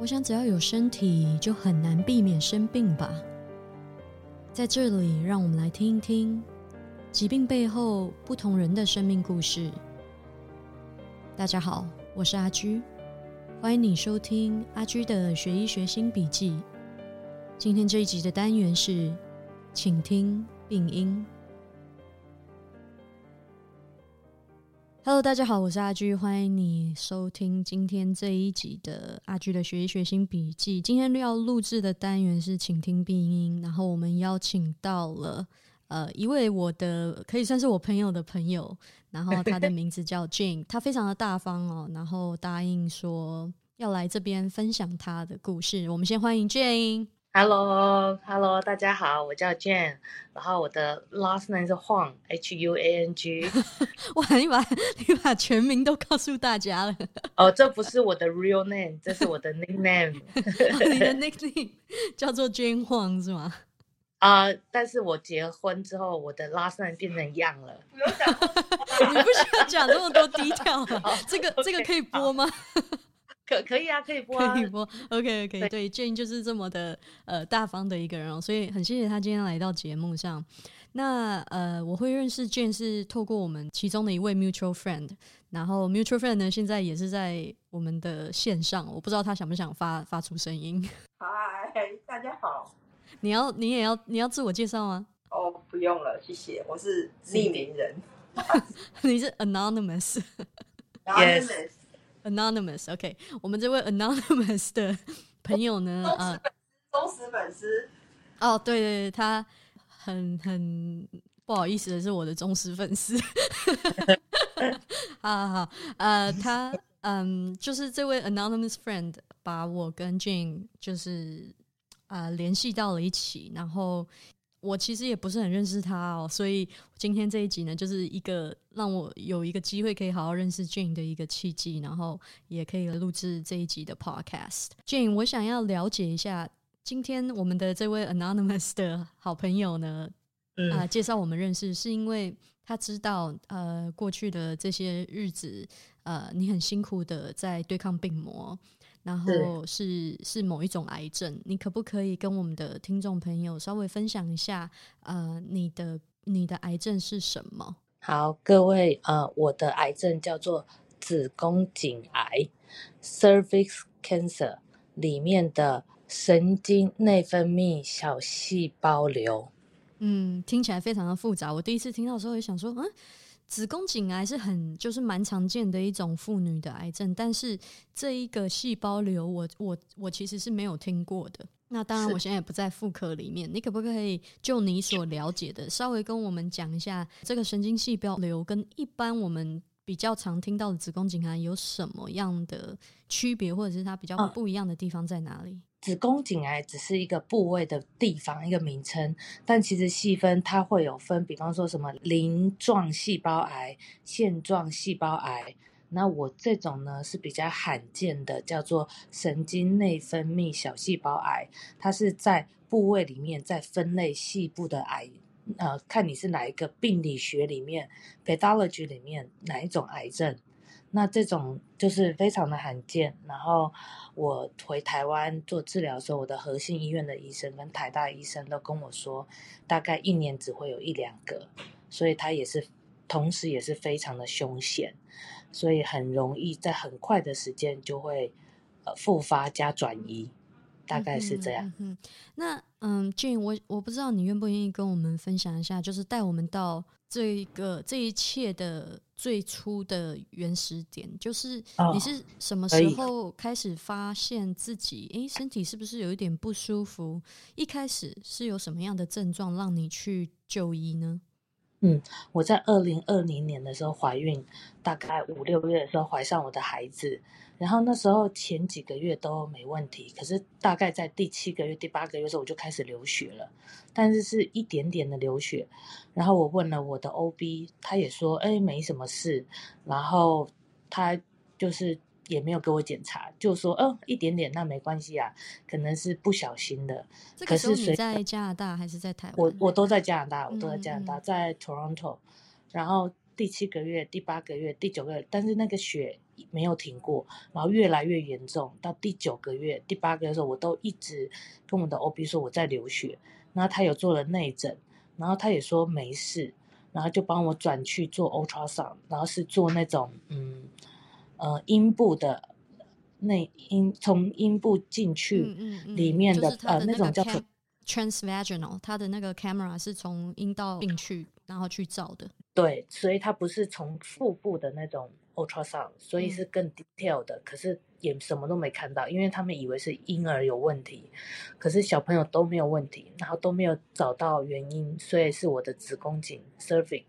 我想，只要有身体，就很难避免生病吧。在这里，让我们来听一听疾病背后不同人的生命故事。大家好，我是阿居，欢迎你收听阿居的学医学新笔记。今天这一集的单元是，请听病因。Hello，大家好，我是阿居，欢迎你收听今天这一集的阿居的学习学新笔记。今天要录制的单元是请听病音，然后我们邀请到了呃一位我的可以算是我朋友的朋友，然后他的名字叫 Jane，他非常的大方哦，然后答应说要来这边分享他的故事。我们先欢迎 Jane。Hello，Hello，大家好，我叫 Jane，然后我的 last name 是 Huang，H U A N G。哇，你把你把全名都告诉大家了。哦，这不是我的 real name，这是我的 nickname。你的 nickname 叫做 Jane Huang 是吗？啊，但是我结婚之后，我的 last name 变成 Yang 了。不用讲，你不需要讲那么多低调了。这个这个可以播吗？可可以啊，可以播，啊可以播。OK OK，对，Jane 就是这么的呃大方的一个人哦，所以很谢谢他今天来到节目上。那呃，我会认识 Jane 是透过我们其中的一位 mutual friend，然后 mutual friend 呢现在也是在我们的线上，我不知道他想不想发发出声音。嗨，大家好。你要你也要你要自我介绍吗？哦，不用了，谢谢。我是匿名人。你是 anonymous。Yes。Anonymous，OK，我们这位 Anonymous 的朋友呢？啊，忠实粉丝。哦，对对对，他很很不好意思的是我的忠实粉丝。好好好，呃，他嗯，就是这位 Anonymous friend 把我跟 Jane 就是啊联系到了一起，然后。我其实也不是很认识他哦，所以今天这一集呢，就是一个让我有一个机会可以好好认识 Jane 的一个契机，然后也可以录制这一集的 Podcast。Jane，我想要了解一下，今天我们的这位 Anonymous 的好朋友呢，啊，介绍我们认识，是因为他知道，呃，过去的这些日子，呃，你很辛苦的在对抗病魔。然后是是某一种癌症，你可不可以跟我们的听众朋友稍微分享一下？呃，你的你的癌症是什么？好，各位，呃，我的癌症叫做子宫颈癌 （cervix cancer） 里面的神经内分泌小细胞瘤。嗯，听起来非常的复杂。我第一次听到的时候也想说，嗯。子宫颈癌是很就是蛮常见的一种妇女的癌症，但是这一个细胞瘤，我我我其实是没有听过的。那当然，我现在也不在妇科里面，你可不可以就你所了解的，稍微跟我们讲一下这个神经细胞瘤跟一般我们比较常听到的子宫颈癌有什么样的区别，或者是它比较不一样的地方在哪里？子宫颈癌只是一个部位的地方，一个名称，但其实细分它会有分，比方说什么鳞状细胞癌、线状细胞癌。那我这种呢是比较罕见的，叫做神经内分泌小细胞癌，它是在部位里面在分类细部的癌，呃，看你是哪一个病理学里面 （pathology） 里面哪一种癌症。那这种就是非常的罕见。然后我回台湾做治疗的时候，我的核心医院的医生跟台大医生都跟我说，大概一年只会有一两个，所以它也是同时也是非常的凶险，所以很容易在很快的时间就会呃复发加转移，大概是这样。嗯，那嗯，Jane，我我不知道你愿不愿意跟我们分享一下，就是带我们到这一个这一切的。最初的原始点就是你是什么时候开始发现自己诶身体是不是有一点不舒服？一开始是有什么样的症状让你去就医呢？嗯，我在二零二零年的时候怀孕，大概五六个月的时候怀上我的孩子，然后那时候前几个月都没问题，可是大概在第七个月、第八个月的时候我就开始流血了，但是是一点点的流血。然后我问了我的 OB，他也说哎没什么事，然后他就是。也没有给我检查，就说哦一点点，那没关系啊，可能是不小心的。可是你在加拿大还是在台湾？我我都在加拿大，我都在加拿大，在 Toronto。然后第七个月、第八个月、第九个月，但是那个血没有停过，然后越来越严重，到第九个月、第八个月的时候，我都一直跟我的 OB 说我在流血，然后他有做了内诊，然后他也说没事，然后就帮我转去做 ultrasound，然后是做那种嗯呃阴部的内阴从阴部进去里面的、呃那种叫做 transvaginal，它的那个 camera 是从阴道进去，然后去照的。对，所以它不是从腹部的那种 ultrasound，所以嗯是更 detail 的，可是也什么都没看到，因为他们以为是婴儿有问题，可是小朋友都没有问题，然后都没有找到原因，所以是我的子宫颈 cervix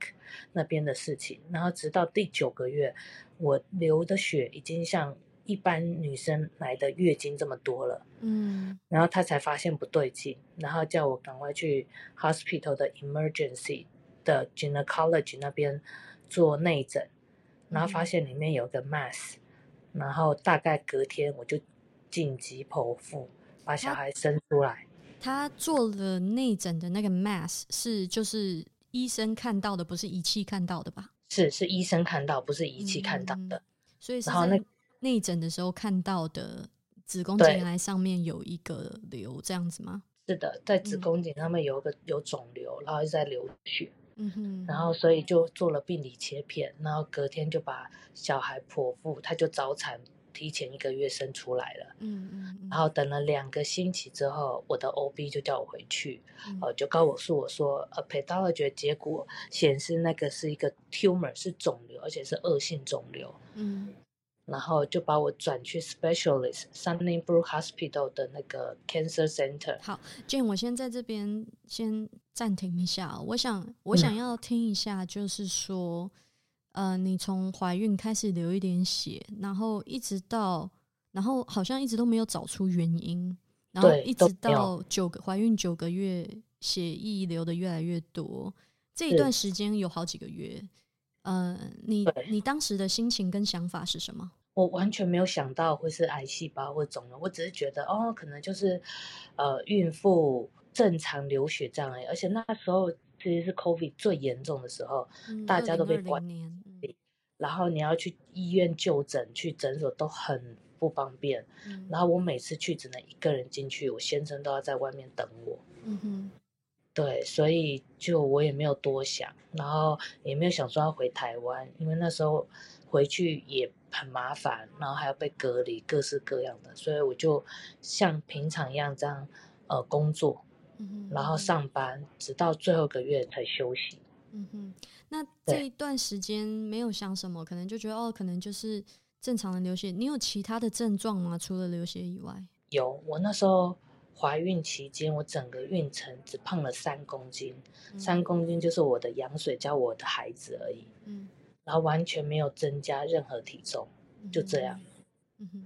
那边的事情，然后直到第九个月，我流的血已经像一般女生来的月经这么多了。嗯然后他才发现不对劲，然后叫我赶快去 hospital 的 emergency 的 gynecology 那边做内诊，然后发嗯现里面有个 mass，然后大概隔天我就紧急剖腹把小孩生出来。他做了内诊的那个 mass 是就是医生看到的，不是仪器看到的吧？是是医生看到，不是仪器看到的。嗯所以是然后那在内诊的时候看到的子宫颈癌上面有一个瘤，这样子吗？是的，在子嗯宫颈上面有一个有肿瘤，然后在流血，嗯哼，然后所以就做了病理切片，然后隔天就把小孩剖腹，他就早产，提前一个月生出来了。嗯嗯嗯，然后等了两个星期之后，我的 OB 就叫我回去，嗯呃，就告诉我说，呃，pathology 结果显示那个是一个 tumor，是肿瘤，而且是恶性肿瘤。嗯然后就把我转去 specialist Sunnybrook Hospital 的那个 cancer center。好，Jane，我先在这边先暂停一下哦、我想我想要听一下，就是说，呃，你从怀孕开始流一点血，然后一直到，然后好像一直都没有找出原因，然后一直到九个怀孕九个月，血液流的越来越多，这一段时间有好几个月。呃，你你当时的心情跟想法是什么？我完全没有想到会是癌细胞或肿瘤，我只是觉得哦，可能就是呃孕妇正常流血这样而已。而且那时候其实是 COVID 最严重的时候，嗯，大家都被关，嗯然后你要去医院就诊、去诊所都很不方便。嗯然后我每次去只能一个人进去，我先生都要在外面等我。嗯哼，对，所以就我也没有多想，然后也没有想说要回台湾，因为那时候回去也很麻烦，然后还要被隔离，各式各样的，所以我就像平常一样这样呃工作，然后上班，直到最后一个月才休息。嗯哼，那对这一段时间没有想什么，可能就觉得哦，可能就是正常的流血。你有其他的症状吗？除了流血以外？有，我那时候怀孕期间，我整个孕程只胖了三公斤，三公斤就是我的羊水加我的孩子而已，嗯，然后完全没有增加任何体重。嗯，就这样嗯哼。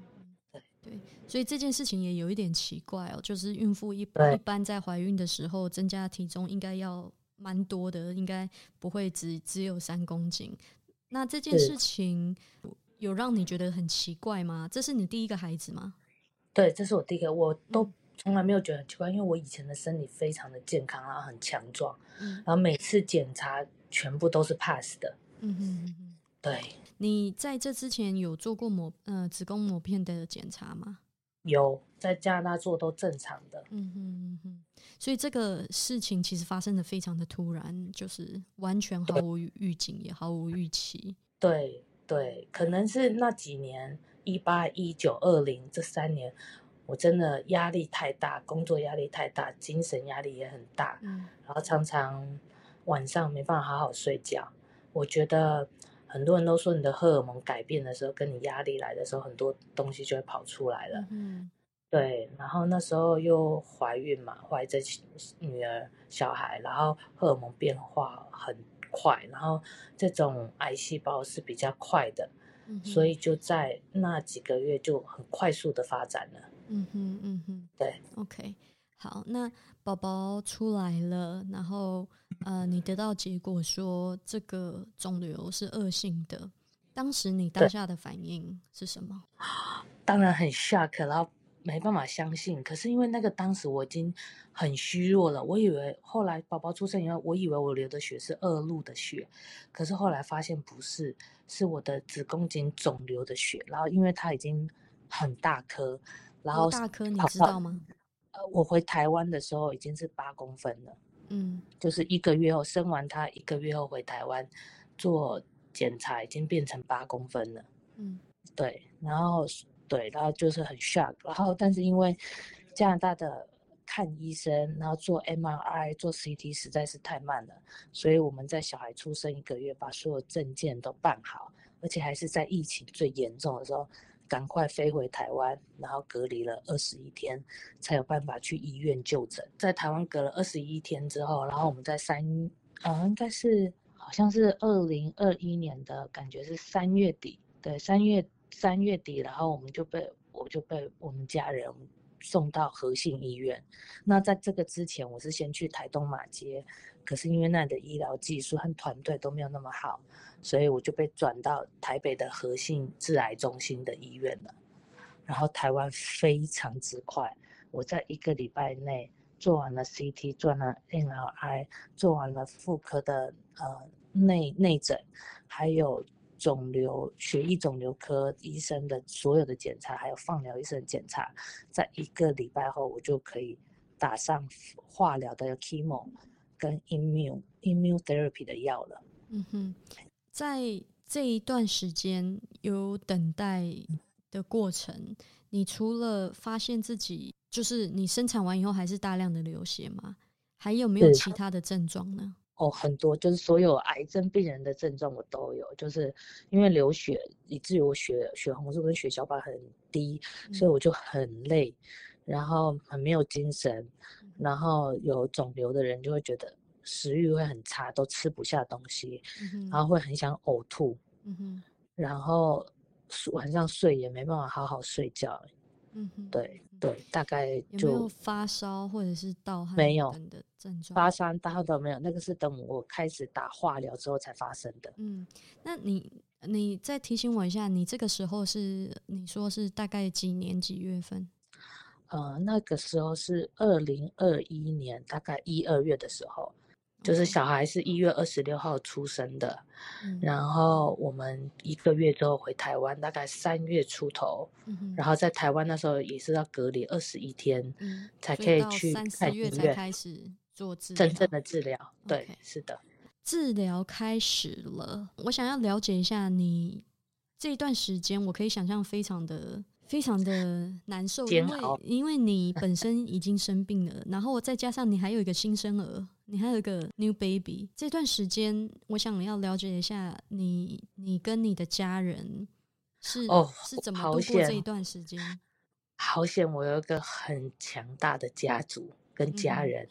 对对，所以这件事情也有一点奇怪哦，就是孕妇一对一般在怀孕的时候增加体重应该要蛮多的，应该不会只只有三公斤。那这件事情有让你觉得很奇怪吗？这是你第一个孩子吗？对，这是我第一个，我都嗯从来没有觉得很奇怪，因为我以前的身体非常的健康，然后很强壮，嗯然后每次检查全部都是 pass 的。嗯哼嗯哼。对，你在这之前有做过膜呃子宫膜片的检查吗？有在加拿大做都正常的。嗯哼嗯哼，所以这个事情其实发生的非常的突然，就是完全毫无预警，也毫无预期。对对，可能是那几年一八、一九、二零这三年，我真的压力太大，工作压力太大，精神压力也很大，嗯然后常常晚上没办法好好睡觉。我觉得很多人都说，你的荷尔蒙改变的时候，跟你压力来的时候，很多东西就会跑出来了。嗯对，然后那时候又怀孕嘛，怀着女儿小孩，然后荷尔蒙变化很快，然后这种癌细胞是比较快的，嗯，所以就在那几个月就很快速的发展了。嗯哼嗯哼对，，OK，好，那宝宝出来了，然后呃，你得到结果说这个肿瘤是恶性的，当时你当下的反应是什么？当然很 shock，然后没办法相信。可是因为那个当时我已经很虚弱了，我以为后来宝宝出生以后，我以为我流的血是恶露的血，可是后来发现不是，是我的子宫颈肿瘤的血。然后因为它已经很大颗，然后大颗你知道吗？呃，我回台湾的时候已经是八公分了。嗯。就是一个月后生完他，一个月后回台湾做检查，已经变成八公分了。嗯。对，然后对，然后就是很 shock，然后但是因为加拿大的看医生，然后做 MRI、做 CT 实在是太慢了，所以我们在小孩出生一个月把所有证件都办好，而且还是在疫情最严重的时候，赶快飞回台湾，然后隔离了二十一天，才有办法去医院就诊。在台湾隔了二十一天之后，然后我们在三，呃，应该是好像是二零二一年的感觉是三月底，对，三月三月底，然后我们就被我就被我们家人送到和信医院。那在这个之前，我是先去台东马街，可是因为那里的医疗技术和团队都没有那么好，所以我就被转到台北的和信致癌中心的医院了。然后台湾非常之快，我在一个礼拜内做完了 CT，做完了 MRI，做完了妇科的呃内内诊，还有肿瘤血液肿瘤科医生的所有的检查，还有放疗医生的检查，在一个礼拜后，我就可以打上化疗的 chemo 跟 immune immune therapy 的药了。嗯哼，在这一段时间有等待的过程，你除了发现自己就是你生产完以后还是大量的流血吗？还有没有其他的症状呢？哦，很多就是所有癌症病人的症状我都有，就是因为流血，以至于我血血红素跟血小板很低，所以我就很累，然后很没有精神，然后有肿瘤的人就会觉得食欲会很差，都吃不下东西，嗯，然后会很想呕吐，嗯，然后晚上睡也没办法好好睡觉，嗯哼，对对，大概有没就有发烧或者是盗汗没有的症状？发烧大都没有，那个是等我开始打化疗之后才发生的。嗯，那你你再提醒我一下，你这个时候是你说是大概几年几月份？呃，那个时候是二零二一年，大概一二月的时候，就是小孩是一月二十六号出生的，嗯然后我们一个月之后回台湾，大概三月出头，嗯然后在台湾那时候也是要隔离二十一天，嗯，才可以去三四看医月才院开始做治真正的治疗。对是的。治疗开始了，我想要了解一下你这一段时间，我可以想象非常的非常的难受，因为因为你本身已经生病了，然后再加上你还有一个新生儿，你还有一个 new baby，这段时间我想要了解一下你你跟你的家人是、哦是怎么好度过这一段时间？好险，我有一个很强大的家族跟家人，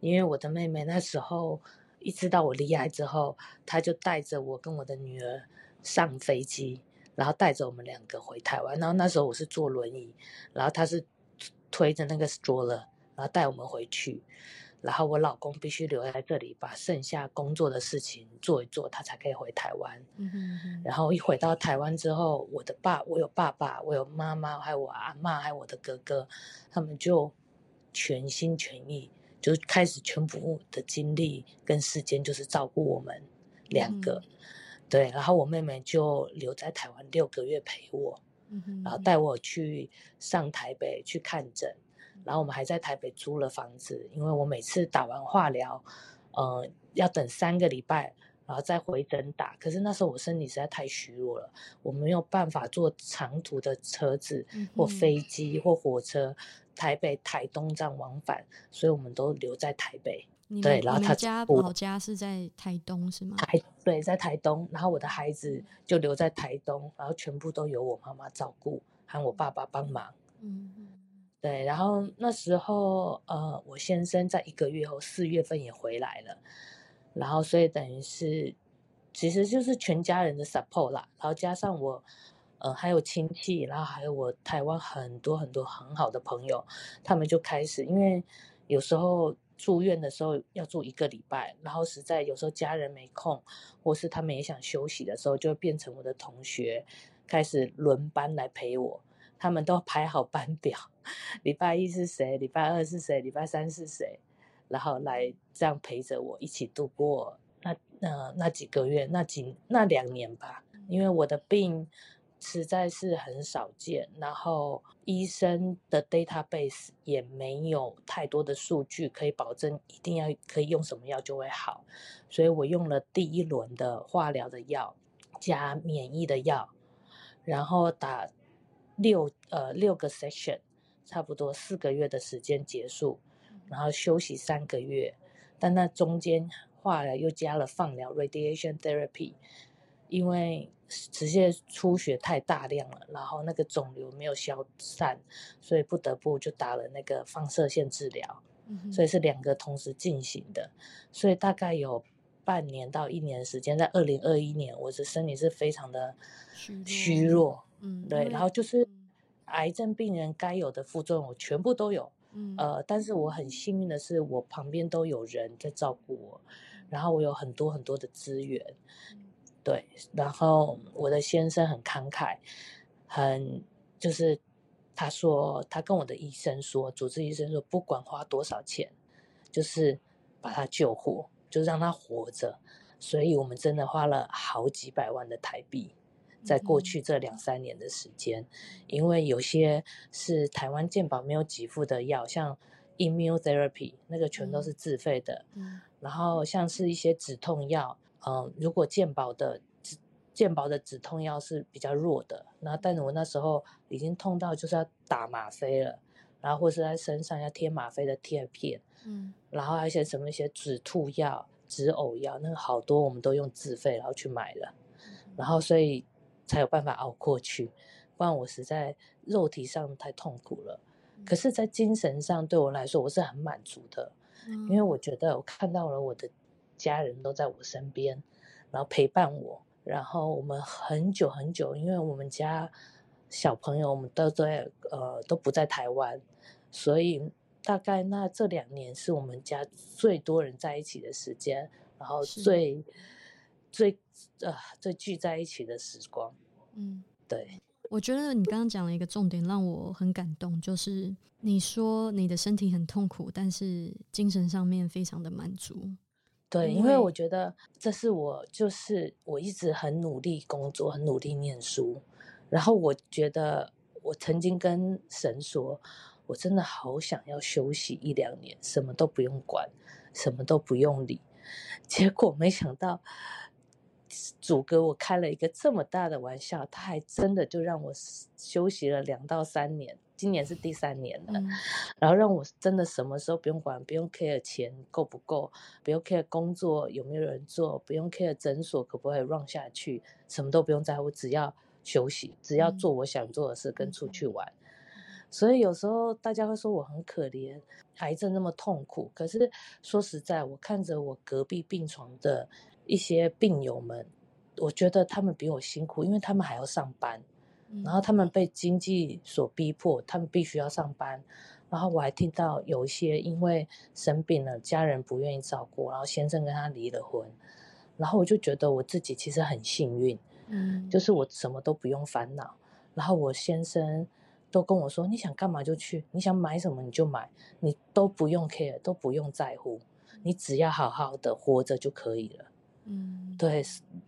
因为我的妹妹那时候一知道我离癌之后，她就带着我跟我的女儿上飞机，然后带着我们两个回台湾。然后那时候我是坐轮椅，然后他是推着那个 stroller，然后带我们回去。然后我老公必须留在这里，把剩下工作的事情做一做，他才可以回台湾。嗯哼嗯哼然后一回到台湾之后，我的爸，我有爸爸，我有妈妈，还有我阿嬷，还有我的哥哥，他们就全心全意，就开始全部的精力跟时间就是照顾我们两个。对，然后我妹妹就留在台湾六个月陪我，嗯然后带我去上台北去看诊，然后我们还在台北租了房子，因为我每次打完化疗，呃，要等三个礼拜，然后再回诊打。可是那时候我身体实在太虚弱了，我没有办法坐长途的车子或飞机或火车，台北、台东站往返，所以我们都留在台北。你对然后他家我老家是在台东是吗？台对，在台东，然后我的孩子就留在台东，然后全部都由我妈妈照顾，和我爸爸帮忙。嗯嗯对，然后那时候呃，我先生在一个月后四月份也回来了，然后所以等于是，其实就是全家人的 support 啦，然后加上我，呃，还有亲戚，然后还有我台湾很多很多很好的朋友，他们就开始，因为有时候住院的时候要住一个礼拜，然后实在有时候家人没空，或是他们也想休息的时候，就会变成我的同学开始轮班来陪我。他们都排好班表，礼拜一是谁，礼拜二是谁，礼拜三是谁，然后来这样陪着我一起度过那那那几个月，那几那两年吧，因为我的病。实在是很少见，然后医生的 database 也没有太多的数据可以保证一定要可以用什么药就会好，所以我用了第一轮的化疗的药加免疫的药，然后打六呃六个 session，差不多四个月的时间结束，然后休息三个月，但那中间化疗又加了放疗 radiation therapy。因为直接出血太大量了，然后那个肿瘤没有消散，所以不得不就打了那个放射线治疗，所以是两个同时进行的，所以大概有半年到一年时间，在二零二一年，我的身体是非常的虚弱，嗯，对，然后就是癌症病人该有的副作用我全部都有，嗯，呃，但是我很幸运的是，我旁边都有人在照顾我，然后我有很多很多的资源。对，然后我的先生很慷慨，很就是他说他跟我的医生说，主治医生说不管花多少钱，就是把他救活，就让他活着。所以我们真的花了好几百万的台币，在过去这两三年的时间，因为有些是台湾健保没有给付的药，像 immunotherapy 那个全都是自费的，嗯，然后像是一些止痛药。嗯，如果健保的止健保的止痛药是比较弱的，那但是我那时候已经痛到就是要打吗啡了，然后或是在身上要贴吗啡的贴片，嗯，然后还有一些什么一些止吐药、止呕药，那个好多我们都用自费然后去买了，然后所以才有办法熬过去，不然我实在肉体上太痛苦了，可是，在精神上对我来说我是很满足的，因为我觉得我看到了我的。家人都在我身边，然后陪伴我，然后我们很久很久，因为我们家小朋友我们都在呃都不在台湾，所以大概那这两年是我们家最多人在一起的时间，然后最最呃最聚在一起的时光。嗯，对，我觉得你刚刚讲了一个重点，让我很感动，就是你说你的身体很痛苦，但是精神上面非常的满足。对，因为我觉得这是我，就是我一直很努力工作，很努力念书。然后我觉得，我曾经跟神说，我真的好想要休息一两年，什么都不用管，什么都不用理。结果没想到。主给我开了一个这么大的玩笑，他还真的就让我休息了两到三年，今年是第三年了，然后让我真的什么时候不用管，不用 care 钱够不够，不用 care 工作有没有人做，不用 care 诊所可不可以 run 下去，什么都不用在乎，只要休息，只要做我想做的事，跟出去玩。所以有时候大家会说我很可怜，癌症那么痛苦，可是说实在，我看着我隔壁病床的。一些病友们，我觉得他们比我辛苦，因为他们还要上班，然后他们被经济所逼迫，他们必须要上班。然后我还听到有一些因为生病了，家人不愿意照顾，然后先生跟他离了婚。然后我就觉得我自己其实很幸运，嗯，就是我什么都不用烦恼。然后我先生都跟我说：“你想干嘛就去，你想买什么你就买，你都不用 care，都不用在乎，你只要好好的活着就可以了。”嗯，对，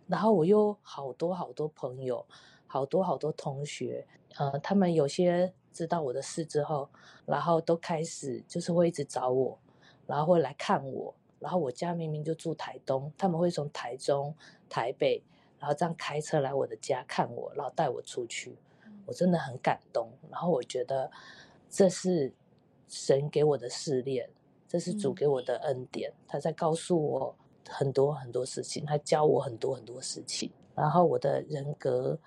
然后我又好多好多朋友，好多好多同学，呃，他们有些知道我的事之后，然后都开始就是会一直找我，然后会来看我，然后我家明明就住台东，他们会从台中、台北，然后这样开车来我的家看我，然后带我出去，我真的很感动，然后我觉得这是神给我的试炼，这是主给我的恩典，他在告诉我。很多很多事情，他教我很多很多事情，然后我的人格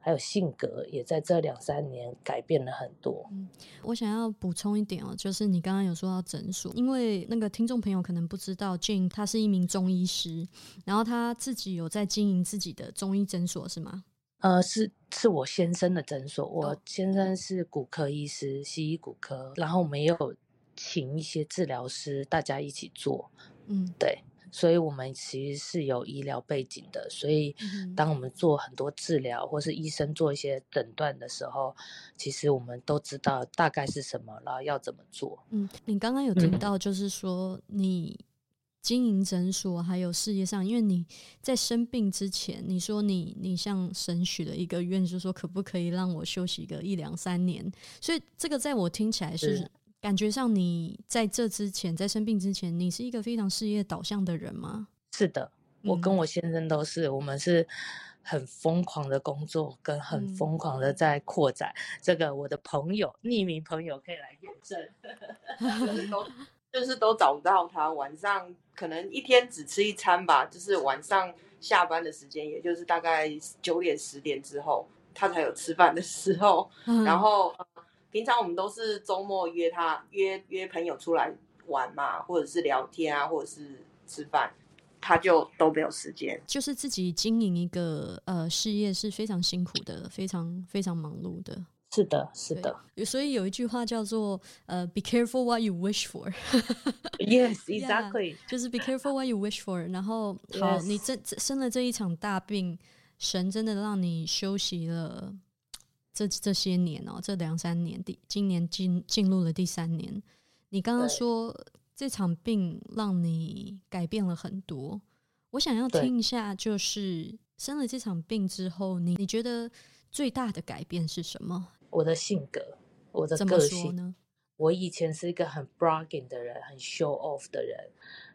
还有性格也在这两三年改变了很多。嗯，我想要补充一点哦，就是你刚刚有说到诊所，因为那个听众朋友可能不知道，Jane 他是一名中医师，然后他自己有在经营自己的中医诊所，是吗？呃，是是我先生的诊所，我先生是骨科医师，西医骨科，然后我们也有请一些治疗师，大家一起做。嗯，对。所以我们其实是有医疗背景的，所以嗯当我们做很多治疗，或是医生做一些诊断的时候，其实我们都知道大概是什么，然后要怎么做。嗯，你刚刚有提嗯到，就是说你经营诊所还有事业上，因为你在生病之前，你说你你向神许了一个愿，就是说可不可以让我休息个一两三年？所以这个在我听起来是是感觉上，你在这之前，在生病之前，你是一个非常事业导向的人吗？是的，我嗯跟我先生都是，我们是很疯狂的工作，跟很嗯疯狂的在扩展。这个我的朋友，匿名朋友可以来验证。就是都 就是都找不到他，晚上可能一天只吃一餐吧，就是晚上下班的时间，也就是大概九点十点之后，他才有吃饭的时候。嗯然后、呃平常我们都是周末约他约约朋友出来玩嘛，或者是聊天啊，或者是吃饭，他就都没有时间。就是自己经营一个呃事业是非常辛苦的，非常非常忙碌的。是的，是的所以有一句话叫做呃，be careful what you wish for，，Yes, Yeah exactly。就是 be careful what you wish for。然后好 Yes 你这这生了这一场大病，神真的让你休息了这这些年哦，这两三年，第今年进进入了第三年。你刚刚对说这场病让你改变了很多，我想要对听一下，就是生了这场病之后，你你觉得最大的改变是什么？我的性格，我的个性，说呢？我以前是一个很 bragging 的人，很 show off 的人，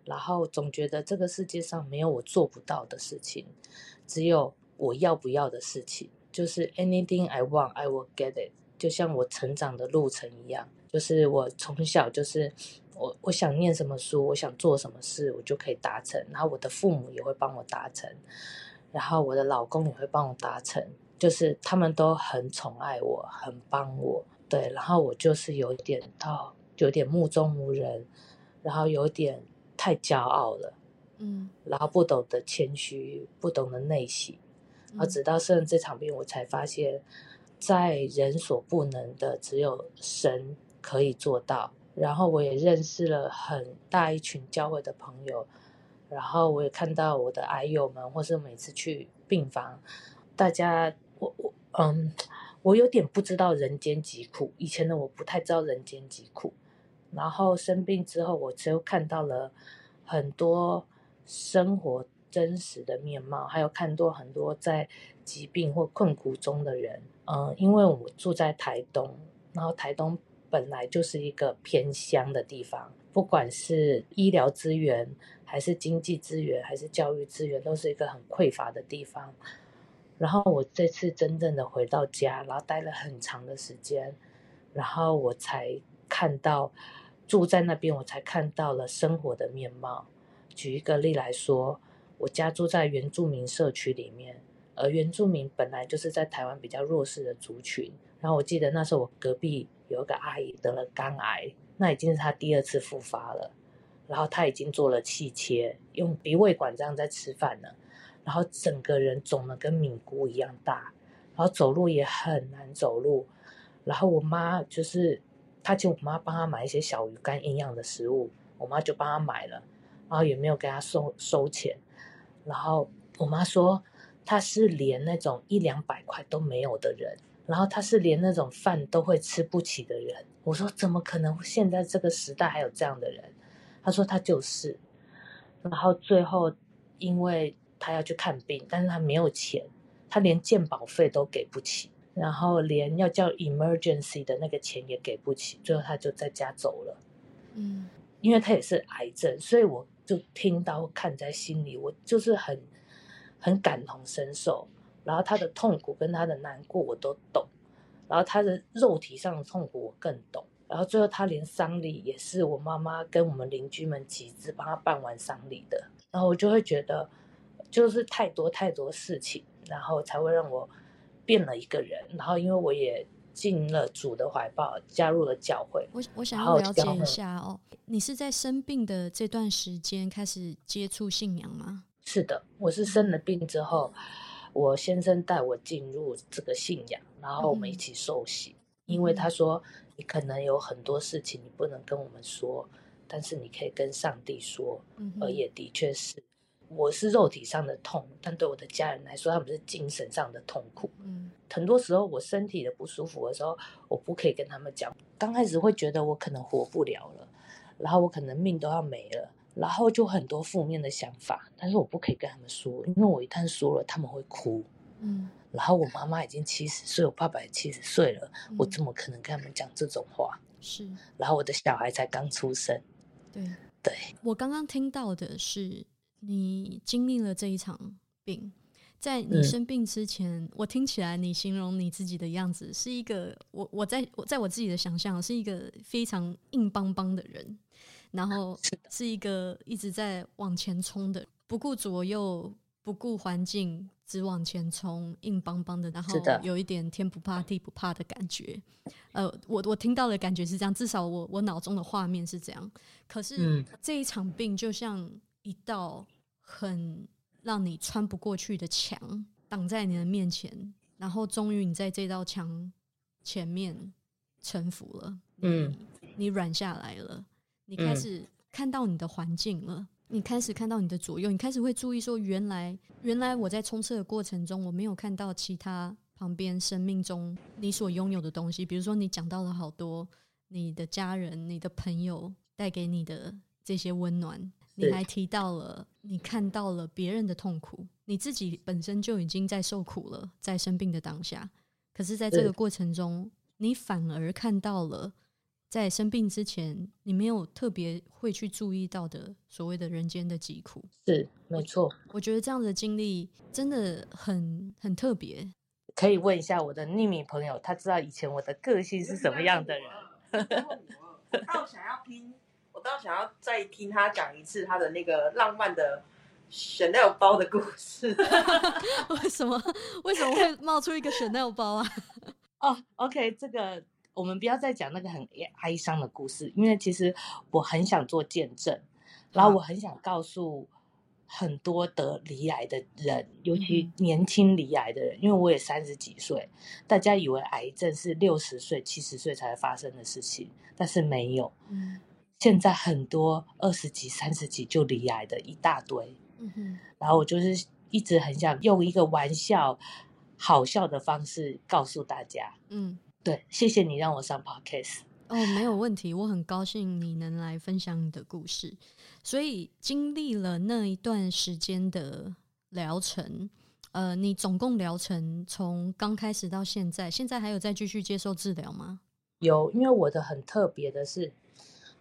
然后总觉得这个世界上没有我做不到的事情，只有我要不要的事情。就是 anything I want, I will get it。就像我成长的路程一样，就是我从小就是我我想念什么书，我想做什么事，我就可以达成。然后我的父母也会帮我达成，然后我的老公也会帮我达成，就是他们都很宠爱我，很帮我。对，然后我就是有点到有点目中无人，然后有点太骄傲了，嗯，然后不懂得谦虚，不懂得内省。而直到生这场病，我才发现，在人所不能的，只有神可以做到。然后我也认识了很大一群教会的朋友，然后我也看到我的癌友们，或是每次去病房，大家我我嗯，我有点不知道人间疾苦。以前的我不太知道人间疾苦，然后生病之后，我就看到了很多生活真实的面貌，还有看多很多在疾病或困苦中的人。嗯，因为我住在台东，然后台东本来就是一个偏乡的地方，不管是医疗资源，还是经济资源，还是教育资源，都是一个很匮乏的地方。然后我这次真正的回到家，然后待了很长的时间，然后我才看到住在那边，我才看到了生活的面貌。举一个例来说，我家住在原住民社区里面，而原住民本来就是在台湾比较弱势的族群。然后我记得那时候我隔壁有一个阿姨得了肝癌，那已经是她第二次复发了，然后她已经做了气切，用鼻胃管这样在吃饭了，然后整个人肿得跟米糊一样大，然后走路也很难走路。然后我妈就是，她请我妈帮她买一些小鱼干营养的食物，我妈就帮她买了，然后也没有给她收收钱。然后我妈说，她是连那种一两百块都没有的人，然后她是连那种饭都会吃不起的人。我说怎么可能？现在这个时代还有这样的人？她说她就是。然后最后，因为她要去看病，但是她没有钱，她连健保费都给不起，然后连要叫 emergency 的那个钱也给不起，最后她就在家走了。嗯因为她也是癌症，所以我就听到看在心里，我就是很很感同身受。然后她的痛苦跟她的难过我都懂，然后她的肉体上的痛苦我更懂。然后最后她连丧礼也是我妈妈跟我们邻居们集资帮她办完丧礼的。然后我就会觉得，就是太多太多事情，然后才会让我变了一个人。然后因为我也进了主的怀抱，加入了教会。我我想要了解一下哦，你是在生病的这段时间开始接触信仰吗？是的，我是生了病之后，我先生带我进入这个信仰，然后我们一起受洗。因为他说你可能有很多事情你不能跟我们说，但是你可以跟上帝说，嗯而也的确是，我是肉体上的痛，但对我的家人来说，他们是精神上的痛苦。嗯很多时候我身体的不舒服的时候，我不可以跟他们讲。刚开始会觉得我可能活不了了，然后我可能命都要没了，然后就很多负面的想法，但是我不可以跟他们说，因为我一旦说了，他们会哭。嗯然后我妈妈已经七十岁，我爸爸也七十岁了，我嗯怎么可能跟他们讲这种话？是然后我的小孩才刚出生，对。对，我刚刚听到的是，你经历了这一场病，在你嗯生病之前，我听起来你形容你自己的样子是一个，我我在我在我自己的想象是一个非常硬邦邦的人，然后是一个一直在往前冲的，不顾左右，不顾环境，只往前冲，硬邦邦的，然后有一点天不怕地不怕的感觉。呃，我我听到的感觉是这样，至少我我脑中的画面是这样。可是、嗯这一场病就像一道很让你穿不过去的墙，挡在你的面前，然后终于你在这道墙前面臣服了，嗯你，软下来了，你开嗯始看到你的环境了。你开始看到你的左右，你开始会注意说，原来原来我在冲刺的过程中，我没有看到其他旁边生命中你所拥有的东西，比如说你讲到了好多你的家人、你的朋友带给你的这些温暖，你还提到了你看到了别人的痛苦，你自己本身就已经在受苦了，在生病的当下，可是在这个过程中，你反而看到了。在生病之前，你没有特别会去注意到的所谓的人间的疾苦，是没错。我觉得这样的经历真的很很特别。可以问一下我的匿名朋友，他知道以前我的个性是什么样的人。我倒想要听，我倒想要再听他讲一次他的那个浪漫的 Chanel 包的故事。为什么为什么会冒出一个 Chanel 包啊？哦，OK，这个我们不要再讲那个很哀伤的故事，因为其实我很想做见证，然后我很想告诉很多得离癌的人，尤其嗯年轻离癌的人，因为我也三十几岁，大家以为癌症是六十岁、七十岁才会发生的事情，但是没有。嗯现在很多二十几、三十几就离癌的一大堆，嗯哼，然后我就是一直很想用一个玩笑、好笑的方式告诉大家。嗯，对，谢谢你让我上 podcast。哦，没有问题，我很高兴你能来分享你的故事。所以经历了那一段时间的疗程，呃，你总共疗程从刚开始到现在，现在还有在继续接受治疗吗？有，因为我的很特别的是，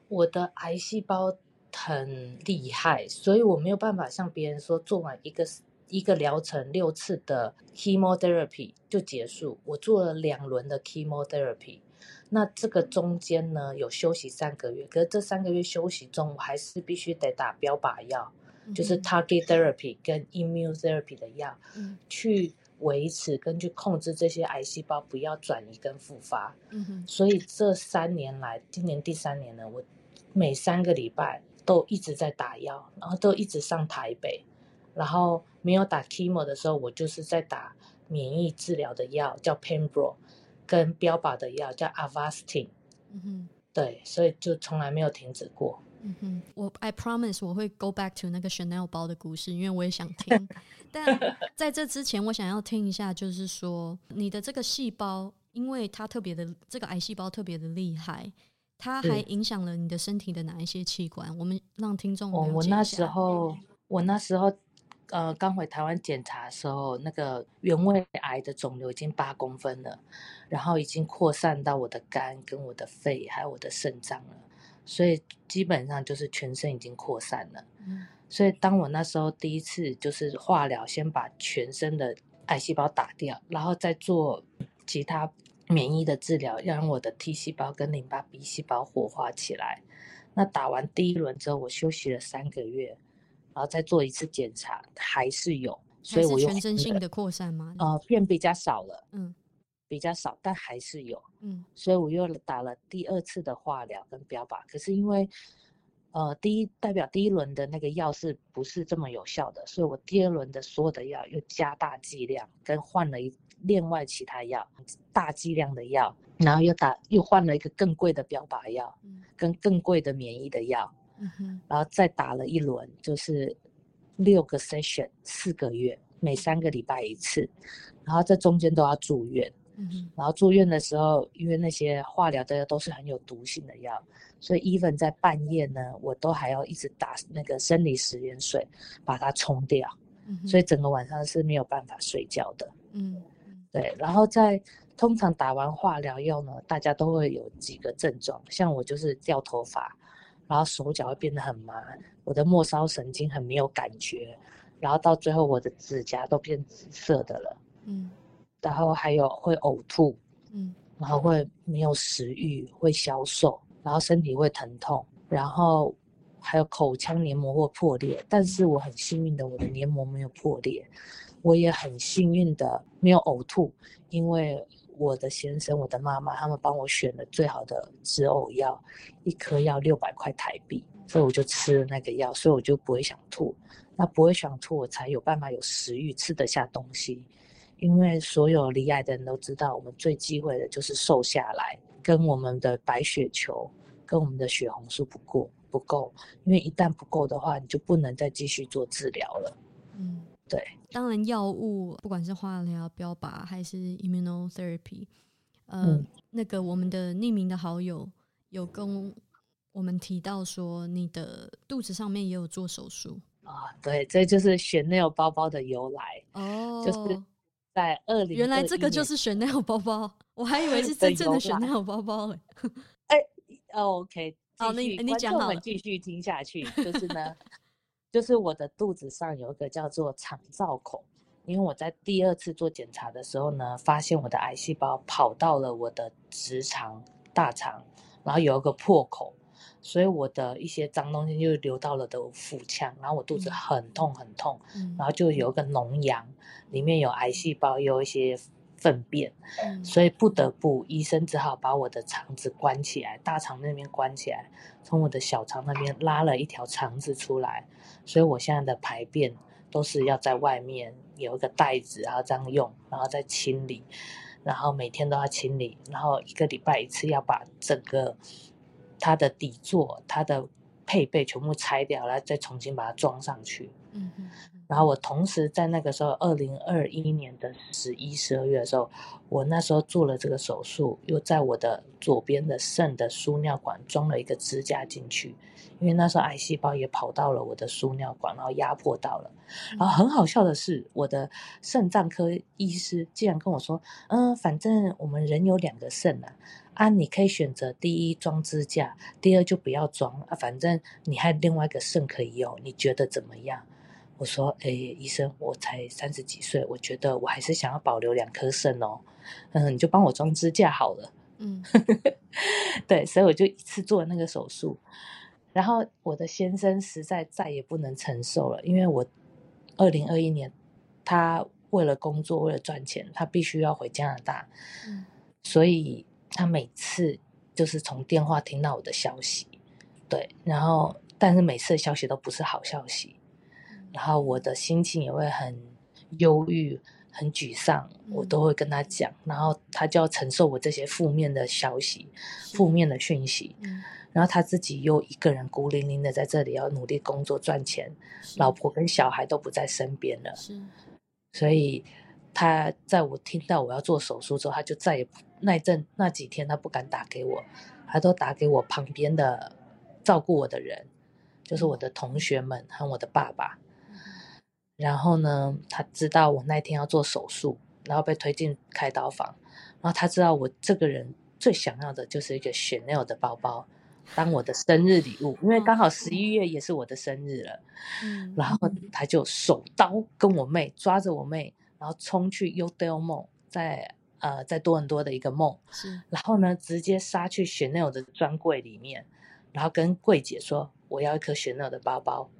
我的癌细胞很厉害，所以我没有办法像别人说做完一个一个疗程六次的 chemotherapy 就结束。我做了两轮的 chemotherapy，那这个中间呢有休息三个月，可是这三个月休息中，我还是必须得打标靶药，就是 target therapy 跟 immunotherapy 的药，嗯去维持跟去控制这些癌细胞不要转移跟复发。嗯哼所以这三年来，今年第三年了，我每三个礼拜都一直在打药，然后都一直上台北，然后没有打 chemo 的时候，我就是在打免疫治疗的药，叫 Pembro，跟标靶的药叫 Avastin。嗯哼。对，所以就从来没有停止过。嗯哼，我 I promise 我会 go back to 那个 Chanel 包的故事，因为我也想听。但在这之前，我想要听一下，就是说你的这个细胞，因为它特别的这个癌细胞特别的厉害，它还影响了你的身体的哪一些器官？我们让听众我我那时候，我那时候，呃，刚回台湾检查的时候，那个原位癌的肿瘤已经八公分了，然后已经扩散到我的肝、跟我的肺，还有我的肾脏了，所以基本上就是全身已经扩散了。嗯所以当我那时候第一次就是化疗，先把全身的癌细胞打掉，然后再做其他免疫的治疗，让我的 T 细胞跟淋巴 B 细胞活化起来。那打完第一轮之后，我休息了三个月，然后再做一次检查，还是有，所以我又全身性的扩散吗？呃变比较少了，嗯比较少，但还是有。嗯所以我又打了第二次的化疗跟标靶，可是因为呃第一代表第一轮的那个药是不是这么有效的，所以我第二轮的所有的药又加大剂量，跟换了一另外其他药，大剂量的药，然后又打又换了一个更贵的标靶药，跟更贵的免疫的药，嗯然后再打了一轮，就是六个 session，四个月，每三个礼拜一次，然后这中间都要住院。嗯，然后住院的时候，因为那些化疗的都是很有毒性的药，所以 even 在半夜呢，我都还要一直打那个生理食盐水，把它冲掉。嗯，所以整个晚上是没有办法睡觉的。嗯，对。然后在通常打完化疗药呢，大家都会有几个症状，像我就是掉头发，然后手脚会变得很麻，我的末梢神经很没有感觉，然后到最后我的指甲都变紫色的了。嗯。然后还有会呕吐，嗯，然后会没有食欲，会消瘦，然后身体会疼痛，然后还有口腔黏膜会破裂。但是我很幸运的，我的黏膜没有破裂，我也很幸运的没有呕吐，因为我的先生、我的妈妈他们帮我选了最好的止呕药，一颗要六百块台币，所以我就吃了那个药，所以我就不会想吐。那不会想吐，我才有办法有食欲，吃得下东西。因为所有离癌的人都知道，我们最忌讳的就是瘦下来，跟我们的白血球，跟我们的血红素不够不够。因为一旦不够的话，你就不能再继续做治疗了。嗯，对。当然，药物不管是化疗、标靶还是 immunotherapy，呃，那个我们的匿名的好友有跟我们提到说，你的肚子上面也有做手术啊。对，这就是选那个包包的由来哦，就是。在二零，原来这个就是 Chanel 包包，我还以为 是真正的 Chanel 包包嘞。哎，OK，好，那你讲好，继续听下去。就是呢，就是我的肚子上有一个叫做肠造孔，因为我在第二次做检查的时候呢，发现我的癌细胞跑到了我的直肠、大肠，然后有一个破口。所以我的一些脏东西就流到了的腹腔，然后我肚子很痛很痛，然后就有一个脓疡，里面有癌细胞，有一些粪便，所以不得不医生只好把我的肠子关起来，大肠那边关起来，从我的小肠那边拉了一条肠子出来，所以我现在的排便都是要在外面有一个袋子，然后这样用，然后再清理，然后每天都要清理，然后一个礼拜一次要把整个。它的底座、它的配备全部拆掉，然后再重新把它装上去。嗯嗯。然后我同时在那个时候，二零二一年的十一、十二月的时候，我那时候做了这个手术，又在我的左边的肾的输尿管装了一个支架进去，因为那时候癌细胞也跑到了我的输尿管，然后压迫到了。然后很好笑的是，我的肾脏科医师竟然跟我说：“嗯，反正我们人有两个肾啊。”啊，你可以选择第一装支架，第二就不要装啊。反正你还有另外一个肾可以用，你觉得怎么样？我说，哎，医生，我才三十几岁，我觉得我还是想要保留两颗肾哦。嗯，你就帮我装支架好了。嗯，对，所以我就一次做那个手术。然后我的先生实在再也不能承受了，因为我二零二一年他为了工作，为了赚钱，他必须要回加拿大。嗯，所以。他每次就是从电话听到我的消息，对，然后但是每次的消息都不是好消息，然后我的心情也会很忧郁、很沮丧，我都会跟他讲，然后他就要承受我这些负面的消息、负面的讯息，然后他自己又一个人孤零零的在这里要努力工作赚钱，老婆跟小孩都不在身边了，是，所以他在我听到我要做手术之后，他就再也不。那阵那几天，他不敢打给我，他都打给我旁边的照顾我的人，就是我的同学们和我的爸爸。然后呢，他知道我那天要做手术，然后被推进开刀房。然后他知道我这个人最想要的就是一个 Chanel 的包包，当我的生日礼物，因为刚好十一月也是我的生日了。然后他就手刀跟我妹抓着我妹，然后冲去 u d e l m o 在。呃，在多伦多的一个梦，是，然后呢，直接杀去 Chanel 的专柜里面，然后跟柜姐说我要一颗 Chanel 的包包，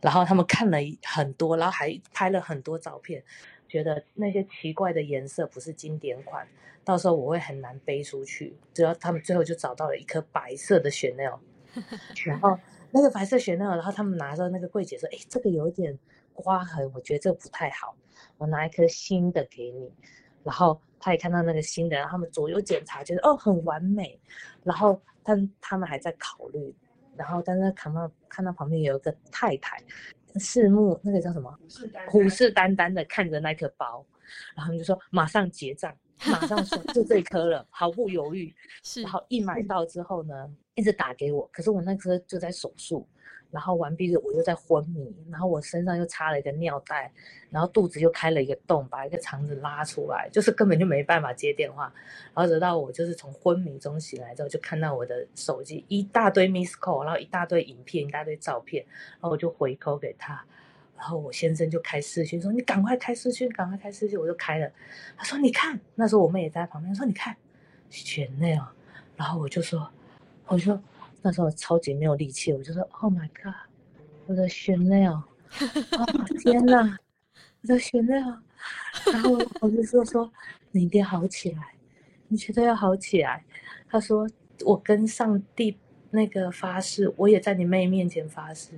然后他们看了很多，然后还拍了很多照片，觉得那些奇怪的颜色不是经典款，到时候我会很难背出去，只要他们最后就找到了一颗白色的 Chanel，然后那个白色 Chanel，然后他们拿着那个柜姐说，哎，这个有点刮痕，我觉得这不太好，我拿一颗新的给你。然后他也看到那个新的，然后他们左右检查，觉得哦很完美，然后但他们还在考虑，然后但是看到看到旁边有一个太太，四目那个叫什么，虎视眈眈？的看着那颗包，然后他们就说马上结账，马上说就这一颗了，毫不犹豫，是。然后一买。到之后呢，一直打给我，可是我那颗就在手术，然后完毕了我又在昏迷，然后我身上又插了一个尿袋，然后肚子又开了一个洞，把一个肠子拉出来，就是根本就没办法接电话，然后直到我就是从昏迷中醒来之后，就看到我的手机一大堆 miss call，然后一大堆影片，一大堆照片，然后我就回扣给他。然后我先生就开视讯说：“你赶快开视讯，赶快开视讯。”我就开了。他说：“你看。”那时候我妹也在旁边说：“你看，全内哦。”然后我就说：“我说那时候超级没有力气，我就说：‘Oh my god！’ 我的选内哦，天哪，我的选内哦。”然后我就说：“说你一定要好起来，你绝对要好起来。”他说：“我跟上帝那个发誓，我也在你妹面前发誓。”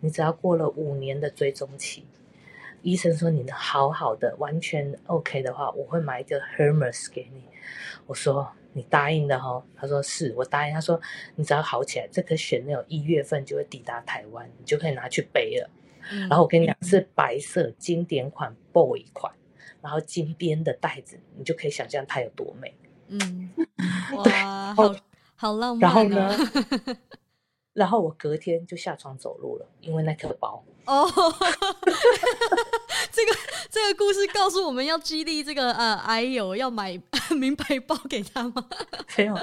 你只要过了五年的追踪期，医生说你能好好的，完全 OK 的话，我会买一个 Hermes 给你。我说你答应的哈，他说是我答应。他说你只要好起来，这颗选那种一月份就会抵达台湾，你就可以拿去背了。然后我跟你讲是白色经典款 boy 款，然后金边的袋子，你就可以想象它有多美。嗯，哇，好好浪漫。然后呢？然后我隔天就下床走路了，因为那颗包。哦，这个这个故事告诉我们要激励这个呃癌友要买名牌包给他吗？没有。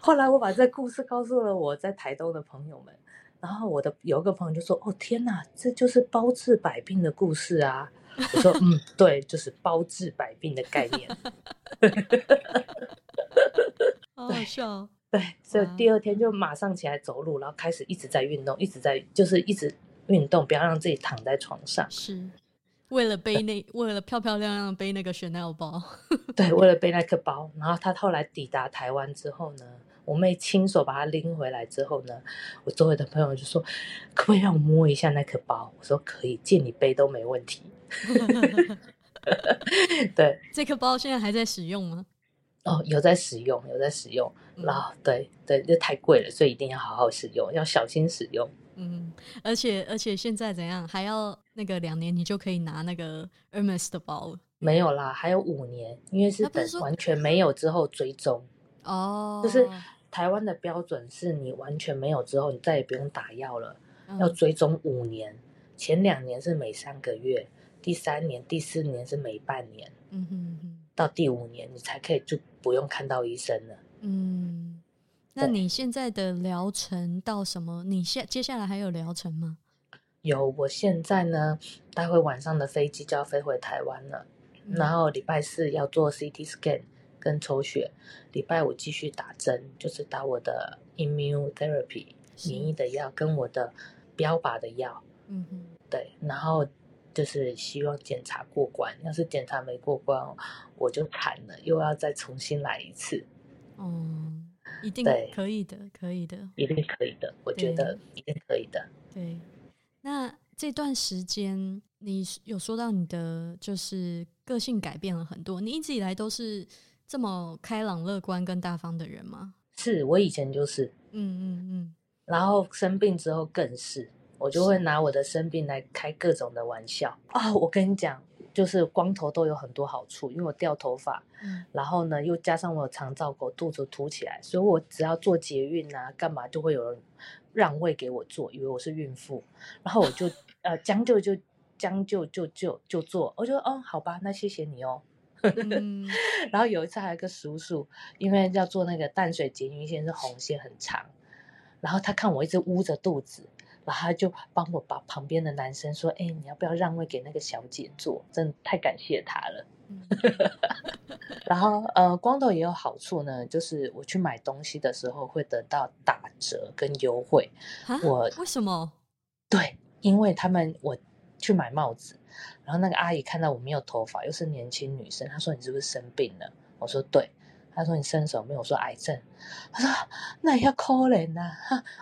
后来我把这故事告诉了我在台东的朋友们，然后我的有一个朋友就说：“哦天哪，这就是包治百病的故事啊！”我说：“嗯，对，就是包治百病的概念。”好好笑。对，所以第二天就马上起来走路，然后开始一直在运动，一直在就是一直运动，不要让自己躺在床上。是为了背那，为了漂漂亮亮背那个 Chanel 包。对，为了背那个包。然后他后来抵达台湾之后呢，我妹亲手把他拎回来之后呢，我周围的朋友就说：“可不可以让我摸一下那个包？”我说：“可以，借你背都没问题。”对，这个包现在还在使用吗？哦，有在使用，有在使用。然后，对对，这太贵了，所以一定要好好使用，要小心使用。嗯，而且而且现在怎样？还要那个两年，你就可以拿那个 Hermes 的包了？没有啦，还有五年，因为是等完全没有之后追踪。哦，就是台湾的标准是你完全没有之后，你再也不用打药了，要追踪五年。前两年是每三个月，第三年、第四年是每半年。嗯哼哼。到第五年，你才可以就不用看到医生了。嗯，那你现在的疗程到什么？你现接下来还有疗程吗？有，我现在呢，待会晚上的飞机就要飞回台湾了。然后礼拜四要做 CT scan 跟抽血，礼拜五继续打针，就是打我的 immunotherapy 免疫的药跟我的标靶的药。嗯哼，对，然后。就是希望检查过关，要是检查没过关，我就惨了，又要再重新来一次。嗯，一定可以的，可以的，一定可以的，我觉得一定可以的。对，那这段时间你有说到你的就是个性改变了很多，你一直以来都是这么开朗、乐观跟大方的人吗？是我以前就是，嗯嗯嗯，然后生病之后更是。我就会拿我的生病来开各种的玩笑啊！我跟你讲，就是光头都有很多好处，因为我掉头发，然后呢又加上我有肠照狗肚子凸起来，所以我只要做捷运啊，干嘛就会有人让位给我坐，以为我是孕妇，然后我就 呃将就就将就就就就坐，我就哦好吧，那谢谢你哦。然后有一次还有个叔叔，因为要做那个淡水捷运线是红线很长，然后他看我一直捂着肚子。然后他就帮我把旁边的男生说：“哎，你要不要让位给那个小姐坐？真的太感谢他了。”然后呃，光头也有好处呢，就是我去买东西的时候会得到打折跟优惠。我为什么？对，因为他们我去买帽子，然后那个阿姨看到我没有头发，又是年轻女生，她说：“你是不是生病了？”我说：“对。”他说你生什么病？我说癌症。他说那也要可怜呐，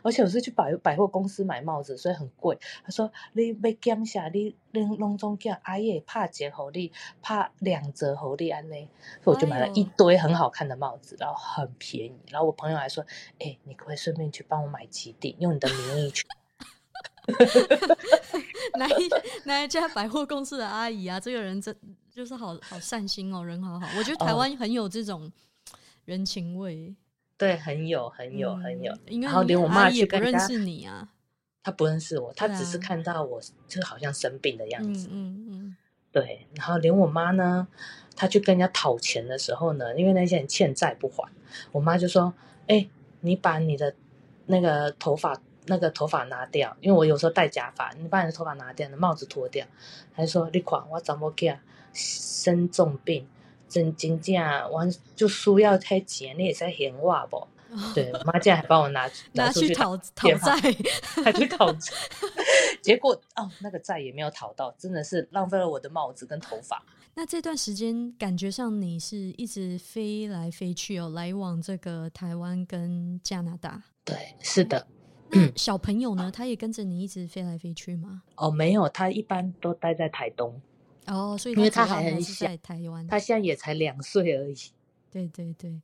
而且我是去百百货公司买帽子，所以很贵。他说你要减下，你你拢总叫阿爷拍折合你，拍两折合你安内，所以我就买了一堆很好看的帽子，然后很便宜。然后我朋友还说，哎，你可以顺便去帮我买几顶，用你的名义去。哪一哪一家百货公司的阿姨啊？这个人真就是好好善心哦，人好好。我觉得台湾很有这种人情味，对，很有很有很有。然后连我妈也不认识你啊，她不认识我，她只是看到我就好像生病的样子。嗯嗯。对，然后连我妈呢，她去跟人家讨钱的时候呢，因为那些人欠债不还，我妈就说：“哎，你把你的那个头发。”那个头发拿掉，因为我有时候戴假发，你把你的头发拿掉，帽子脱掉，还说你看我怎么给生重病，真真正完就需要太钱，你也在闲话不？对，我妈竟然还帮我拿 拿去讨讨债，还去讨债，结果哦，那个债也没有讨到，真的是浪费了我的帽子跟头发。那这段时间感觉上你是一直飞来飞去哦，来往这个台湾跟加拿大。对，是的。那小朋友呢？他也跟着你一直飞来飞去吗？哦，没有，他一般都待在台东。哦，所以因为他还很小，在台湾，他现在也才两岁而已。对对对，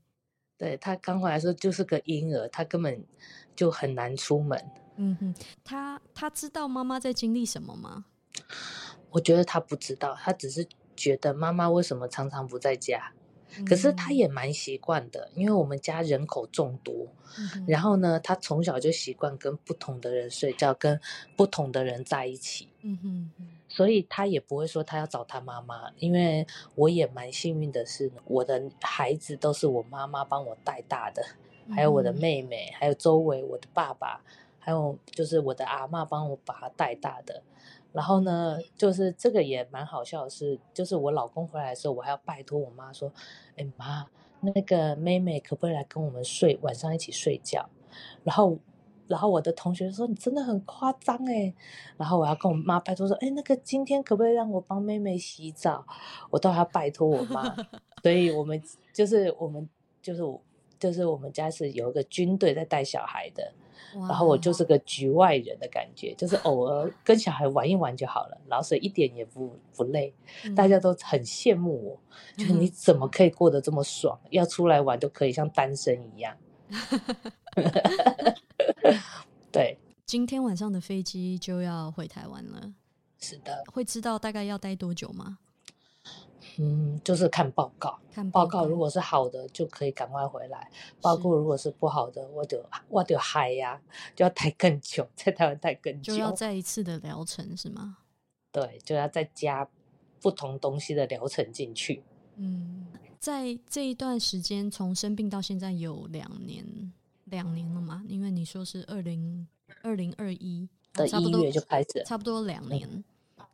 对他刚回来时候就是个婴儿，他根本就很难出门。嗯哼，他他知道妈妈在经历什么吗？我觉得他不知道，他只是觉得妈妈为什么常常不在家。可是他也蛮习惯的，因为我们家人口众多，然后呢，他从小就习惯跟不同的人睡觉，跟不同的人在一起。嗯哼，所以他也不会说他要找他妈妈，因为我也蛮幸运的是，我的孩子都是我妈妈帮我带大的，还有我的妹妹，还有周围我的爸爸，还有就是我的阿妈帮我把他带大的。然后呢，就是这个也蛮好笑的是，就是我老公回来的时候，我还要拜托我妈说：“哎妈，那个妹妹可不可以来跟我们睡，晚上一起睡觉？”然后，然后我的同学说：“你真的很夸张哎！”然后我要跟我妈拜托说：“哎，那个今天可不可以让我帮妹妹洗澡？”我都还要拜托我妈。所以我们就是我们就是就是我们家是有一个军队在带小孩的。然后我就是个局外人的感觉，就是偶尔跟小孩玩一玩就好了，老师一点也不不累，大家都很羡慕我，就是你怎么可以过得这么爽？要出来玩都可以像单身一样。对，今天晚上的飞机就要回台湾了，是的，会知道大概要待多久吗？嗯，就是看报告，看报告，如果是好的，就可以赶快回来；，包括如果是不好的，我就我就嗨呀，就要待更久，在台湾待更久，就要再一次的疗程是吗？对，就要再加不同东西的疗程进去。嗯，在这一段时间，从生病到现在有两年，两年了嘛？因为你说是二零二零二一的一月就开始，差不多两年。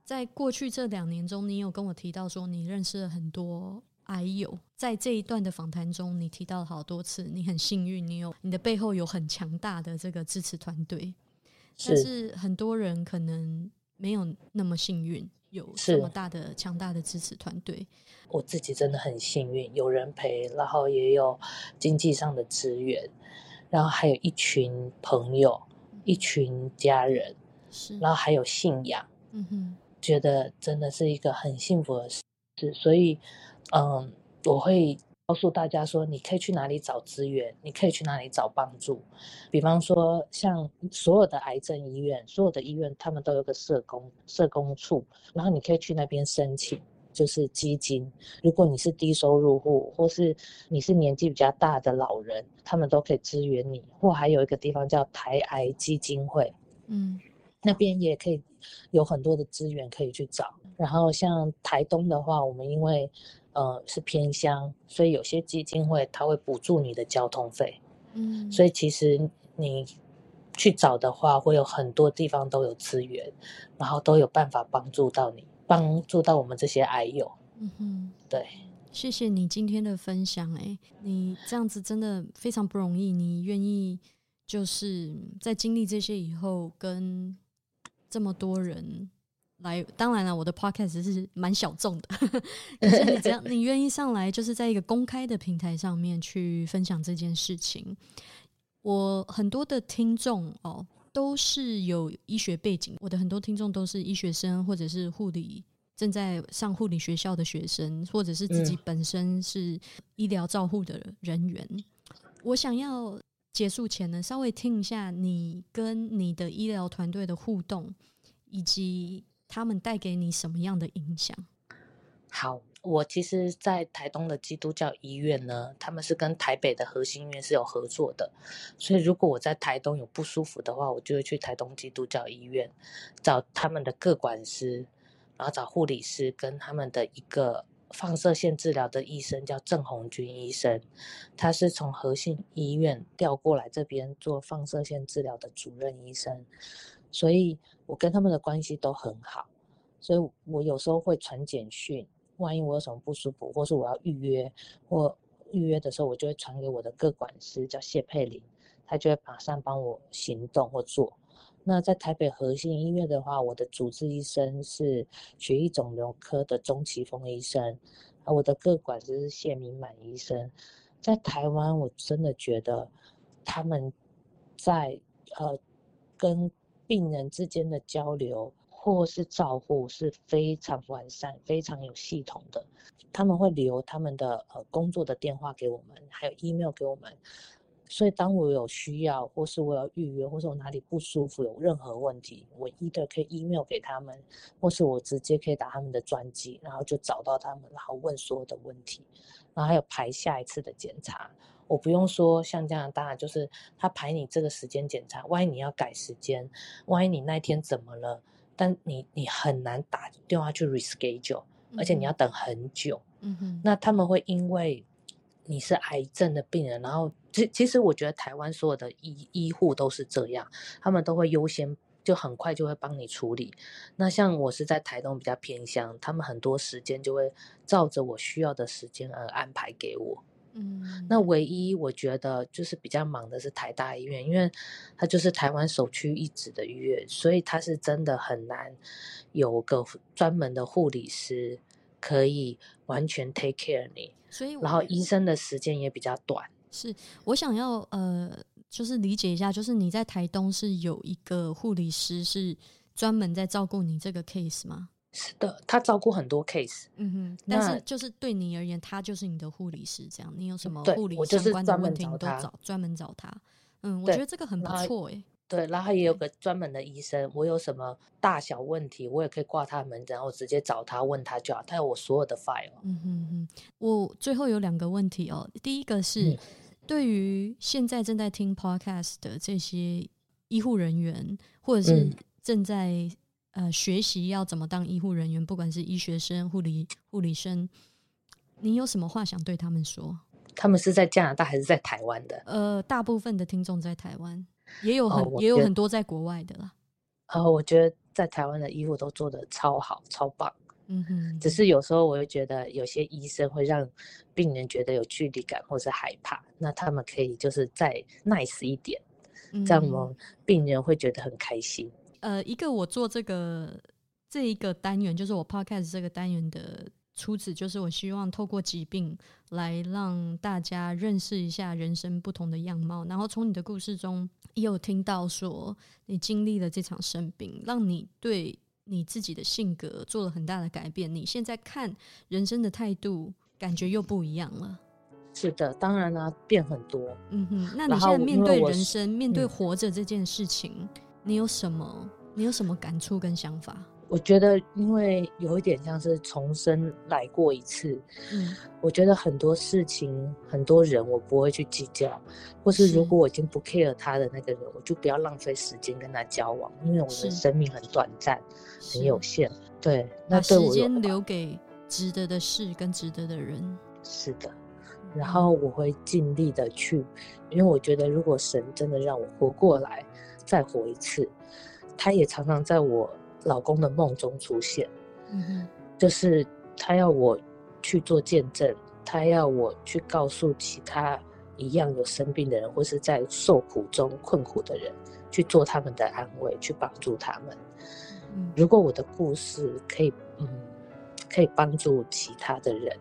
在过去这两年中，你有跟我提到说你认识了很多癌友。在这一段的访谈中，你提到了好多次，你很幸运，你有你的背后有很强大的这个支持团队。但是很多人可能没有那么幸运，有这么大的强大的支持团队。我自己真的很幸运，有人陪，然后也有经济上的资源，然后还有一群朋友，一群家人，是，然后还有信仰。嗯哼。觉得真的是一个很幸福的事，所以，嗯，我会告诉大家说，你可以去哪里找资源，你可以去哪里找帮助。比方说，像所有的癌症医院，所有的医院他们都有个社工社工处，然后你可以去那边申请，就是基金。如果你是低收入户，或是你是年纪比较大的老人，他们都可以支援你。或还有一个地方叫台癌基金会，嗯。那边也可以有很多的资源可以去找，然后像台东的话，我们因为呃是偏乡，所以有些基金会它会补助你的交通费，嗯，所以其实你去找的话，会有很多地方都有资源，然后都有办法帮助到你，帮助到我们这些癌友，嗯哼，对，谢谢你今天的分享，哎，你这样子真的非常不容易，你愿意就是在经历这些以后跟。这么多人来，当然了，我的 podcast 是蛮小众的，可是你只要你愿意上来，就是在一个公开的平台上面去分享这件事情。我很多的听众哦，都是有医学背景，我的很多听众都是医学生或者是护理正在上护理学校的学生，或者是自己本身是医疗照护的人员。我想要结束前呢，稍微听一下你跟你的医疗团队的互动，以及。他们带给你什么样的影响？好，我其实，在台东的基督教医院呢，他们是跟台北的核心医院是有合作的，所以如果我在台东有不舒服的话，我就会去台东基督教医院找他们的各管师，然后找护理师跟他们的一个放射线治疗的医生，叫郑红军医生，他是从核心医院调过来这边做放射线治疗的主任医生。所以我跟他们的关系都很好，所以我有时候会传简讯，万一我有什么不舒服，或是我要预约，或预约的时候，我就会传给我的各管师，叫谢佩玲，他就会马上帮我行动或做。那在台北核心医院的话，我的主治医生是血液肿瘤科的钟奇峰医生，啊，我的各管师是谢明满医生。在台湾，我真的觉得他们在呃跟病人之间的交流或是照护是非常完善、非常有系统的。他们会留他们的呃工作的电话给我们，还有 email 给我们。所以当我有需要，或是我要预约，或是我哪里不舒服，有任何问题，我一的可以 email 给他们，或是我直接可以打他们的专机，然后就找到他们，然后问所有的问题，然后还有排下一次的检查。我不用说，像加拿大，就是他排你这个时间检查，万一你要改时间，万一你那天怎么了，但你你很难打电话去 reschedule，而且你要等很久。嗯哼，那他们会因为你是癌症的病人，然后其其实我觉得台湾所有的医医护都是这样，他们都会优先就很快就会帮你处理。那像我是在台东比较偏乡，他们很多时间就会照着我需要的时间而安排给我。嗯，那唯一我觉得就是比较忙的是台大医院，因为它就是台湾首屈一指的医院，所以它是真的很难有个专门的护理师可以完全 take care 你。所以，然后医生的时间也比较短。是我想要呃，就是理解一下，就是你在台东是有一个护理师是专门在照顾你这个 case 吗？是的，他照顾很多 case，嗯哼，但是就是对你而言，他就是你的护理师，这样，你有什么护理相关的问题，你都找专门找他。嗯，我觉得这个很不错哎。对，然后也有个专门的医生，我有什么大小问题，我也可以挂他门诊，然后直接找他问他就好，他有我所有的 file。嗯哼哼，我最后有两个问题哦，第一个是对于现在正在听 podcast 的这些医护人员，或者是正在。呃，学习要怎么当医护人员，不管是医学生、护理护理生，你有什么话想对他们说？他们是在加拿大还是在台湾的？呃，大部分的听众在台湾，也有很也有很多在国外的啦。呃，我觉得在台湾的医护都做的超好、超棒。嗯哼，只是有时候我会觉得有些医生会让病人觉得有距离感或是害怕，那他们可以就是再 nice 一点，这样我们病人会觉得很开心。呃，一个我做这个这一个单元，就是我 podcast 这个单元的出旨，就是我希望透过疾病来让大家认识一下人生不同的样貌。然后从你的故事中，也有听到说你经历了这场生病，让你对你自己的性格做了很大的改变。你现在看人生的态度，感觉又不一样了。是的，当然啦，变很多。嗯哼，那你现在面对人生，面对活着这件事情。你有什么？你有什么感触跟想法？我觉得，因为有一点像是重生来过一次。嗯，我觉得很多事情、很多人，我不会去计较，或是如果我已经不 care 他的那个人，我就不要浪费时间跟他交往，因为我的生命很短暂，很有限。对，那时间留给值得的事跟值得的人。是的，然后我会尽力的去，因为我觉得，如果神真的让我活过来。再活一次，他也常常在我老公的梦中出现。嗯，就是他要我去做见证，他要我去告诉其他一样有生病的人，或是在受苦中困苦的人，去做他们的安慰，去帮助他们。嗯如果我的故事可以，嗯，可以帮助其他的人，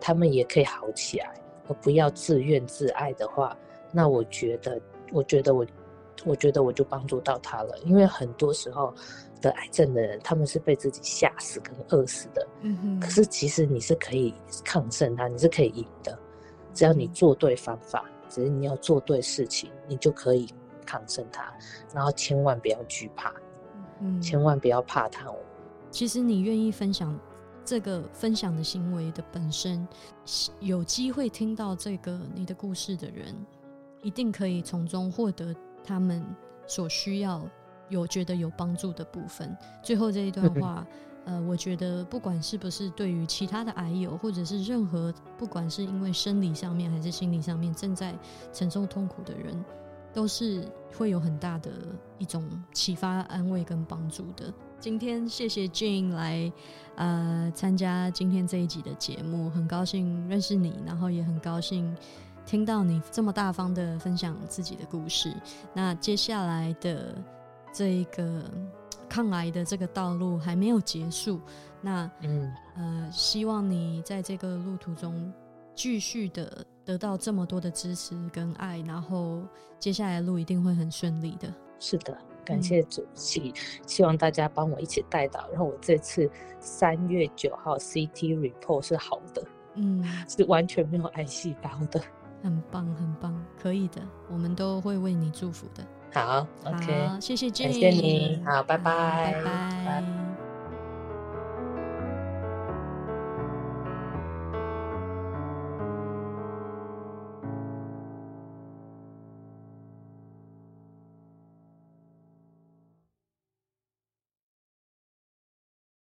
他们也可以好起来，而不要自怨自艾的话，那我觉得，我觉得我，我觉得我就帮助到他了。因为很多时候得癌症的人，他们是被自己吓死跟饿死的。嗯哼，可是其实你是可以抗胜它，你是可以赢的，只要你嗯做对方法，只是你要做对事情，你就可以抗胜它。然后千万不要惧怕，嗯千万不要怕它哦。其实你愿意分享这个分享的行为的本身，有机会听到这个你的故事的人，一定可以从中获得他们所需要、有觉得有帮助的部分。最后这一段话，呃，我觉得不管是不是对于其他的癌友，或者是任何不管是因为生理上面还是心理上面正在承受痛苦的人，都是会有很大的一种启发、安慰跟帮助的。今天谢谢 Jane 来呃参加今天这一集的节目，很高兴认识你，然后也很高兴听到你这么大方的分享自己的故事。那接下来的这一个抗癌的这个道路还没有结束，那嗯，呃，希望你在这个路途中继续的得到这么多的支持跟爱，然后接下来的路一定会很顺利的。是的，感谢主，席希望大家帮我一起带导，让我这次三月九号 CT report 是好的，嗯，是完全没有癌细胞的。很棒，很棒，可以的，我们都会为你祝福的。好，OK，好，谢谢 Jenny，感谢你好拜拜。拜拜拜